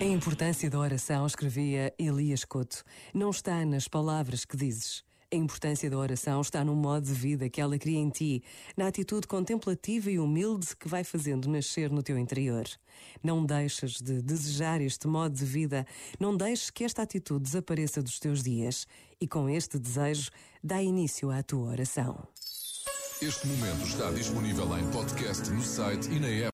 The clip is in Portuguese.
A importância da oração, escrevia Elias Couto, não está nas palavras que dizes. A importância da oração está no modo de vida que ela cria em ti, na atitude contemplativa e humilde que vai fazendo nascer no teu interior. Não deixas de desejar este modo de vida, não deixes que esta atitude desapareça dos teus dias, e com este desejo dá início à tua oração. Este momento está disponível em podcast no site e na app.